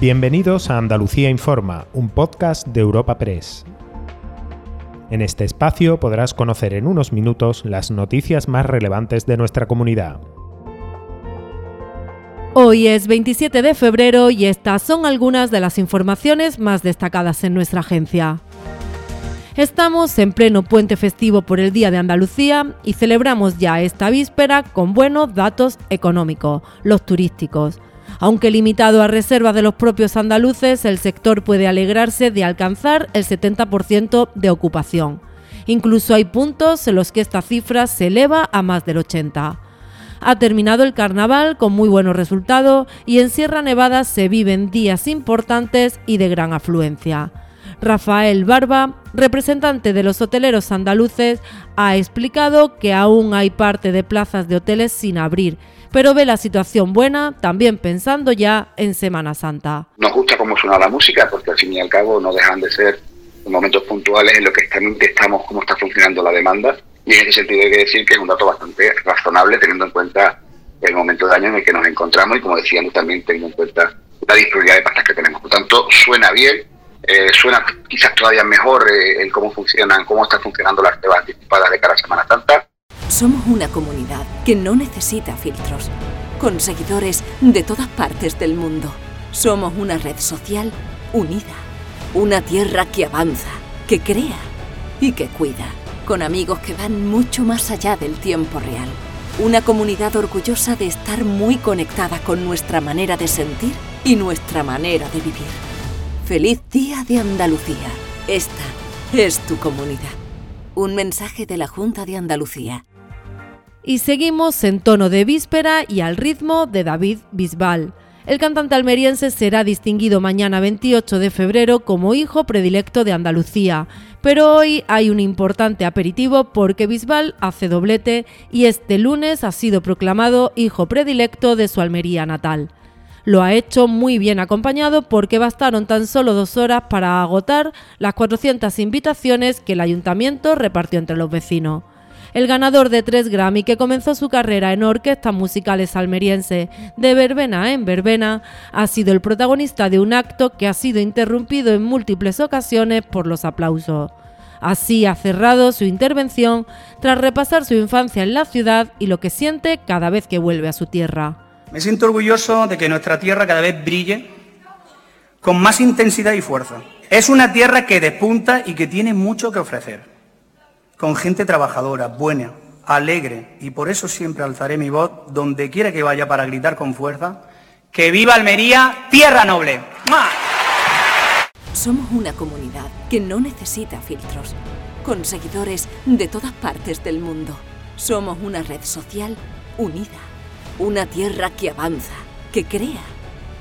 Bienvenidos a Andalucía Informa, un podcast de Europa Press. En este espacio podrás conocer en unos minutos las noticias más relevantes de nuestra comunidad. Hoy es 27 de febrero y estas son algunas de las informaciones más destacadas en nuestra agencia. Estamos en pleno puente festivo por el Día de Andalucía y celebramos ya esta víspera con buenos datos económicos, los turísticos. Aunque limitado a reservas de los propios andaluces, el sector puede alegrarse de alcanzar el 70% de ocupación. Incluso hay puntos en los que esta cifra se eleva a más del 80%. Ha terminado el carnaval con muy buenos resultados y en Sierra Nevada se viven días importantes y de gran afluencia. Rafael Barba, representante de los hoteleros andaluces, ha explicado que aún hay parte de plazas de hoteles sin abrir, pero ve la situación buena también pensando ya en Semana Santa. Nos gusta cómo suena la música porque al fin y al cabo no dejan de ser momentos puntuales en los que estamos cómo está funcionando la demanda y en ese sentido hay que decir que es un dato bastante razonable teniendo en cuenta el momento de año en el que nos encontramos y como decíamos también teniendo en cuenta la disponibilidad de pastas que tenemos. Por tanto, suena bien, eh, suena quizás todavía mejor eh, en cómo funcionan, cómo están funcionando las pruebas anticipadas de cara a Semana Santa. Somos una comunidad que no necesita filtros, con seguidores de todas partes del mundo. Somos una red social unida, una tierra que avanza, que crea y que cuida, con amigos que van mucho más allá del tiempo real. Una comunidad orgullosa de estar muy conectada con nuestra manera de sentir y nuestra manera de vivir. Feliz Día de Andalucía. Esta es tu comunidad. Un mensaje de la Junta de Andalucía. Y seguimos en tono de víspera y al ritmo de David Bisbal. El cantante almeriense será distinguido mañana 28 de febrero como hijo predilecto de Andalucía, pero hoy hay un importante aperitivo porque Bisbal hace doblete y este lunes ha sido proclamado hijo predilecto de su Almería natal. Lo ha hecho muy bien acompañado porque bastaron tan solo dos horas para agotar las 400 invitaciones que el ayuntamiento repartió entre los vecinos. El ganador de tres Grammy que comenzó su carrera en orquestas musicales almeriense de verbena en verbena ha sido el protagonista de un acto que ha sido interrumpido en múltiples ocasiones por los aplausos. Así ha cerrado su intervención tras repasar su infancia en la ciudad y lo que siente cada vez que vuelve a su tierra. Me siento orgulloso de que nuestra tierra cada vez brille con más intensidad y fuerza. Es una tierra que despunta y que tiene mucho que ofrecer, con gente trabajadora, buena, alegre, y por eso siempre alzaré mi voz donde quiera que vaya para gritar con fuerza, que viva Almería, tierra noble. Somos una comunidad que no necesita filtros, con seguidores de todas partes del mundo. Somos una red social unida una tierra que avanza, que crea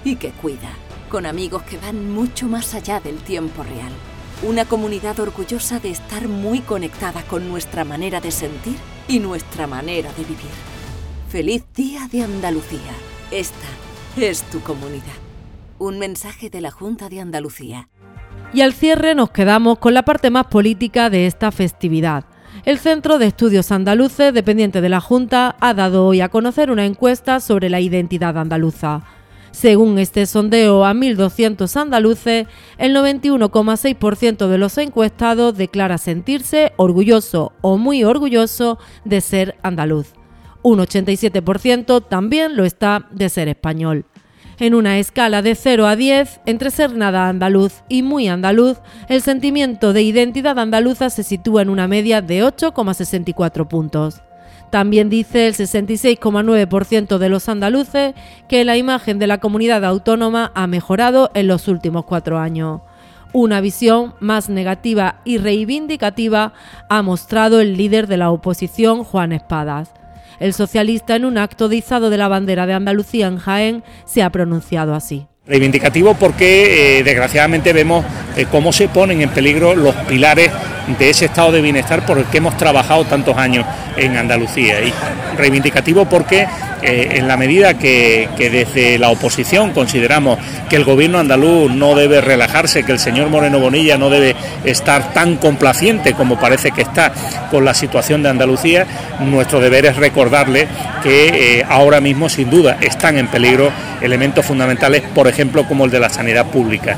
y que cuida, con amigos que van mucho más allá del tiempo real. Una comunidad orgullosa de estar muy conectada con nuestra manera de sentir y nuestra manera de vivir. Feliz Día de Andalucía. Esta es tu comunidad. Un mensaje de la Junta de Andalucía. Y al cierre nos quedamos con la parte más política de esta festividad el Centro de Estudios Andaluces, dependiente de la Junta, ha dado hoy a conocer una encuesta sobre la identidad andaluza. Según este sondeo a 1.200 andaluces, el 91,6% de los encuestados declara sentirse orgulloso o muy orgulloso de ser andaluz. Un 87% también lo está de ser español. En una escala de 0 a 10, entre ser nada andaluz y muy andaluz, el sentimiento de identidad andaluza se sitúa en una media de 8,64 puntos. También dice el 66,9% de los andaluces que la imagen de la comunidad autónoma ha mejorado en los últimos cuatro años. Una visión más negativa y reivindicativa ha mostrado el líder de la oposición, Juan Espadas. El socialista en un acto de izado de la bandera de Andalucía en Jaén se ha pronunciado así. Reivindicativo porque eh, desgraciadamente vemos eh, cómo se ponen en peligro los pilares de ese estado de bienestar por el que hemos trabajado tantos años en Andalucía. Y reivindicativo porque eh, en la medida que, desde la oposición consideramos que el gobierno andaluz no debe relajarse, que el señor Moreno Bonilla no debe estar tan complaciente como parece que está con la situación de Andalucía, nuestro deber es recordarle que eh, ahora mismo sin duda están en peligro elementos fundamentales, por ejemplo, como el de la sanidad pública.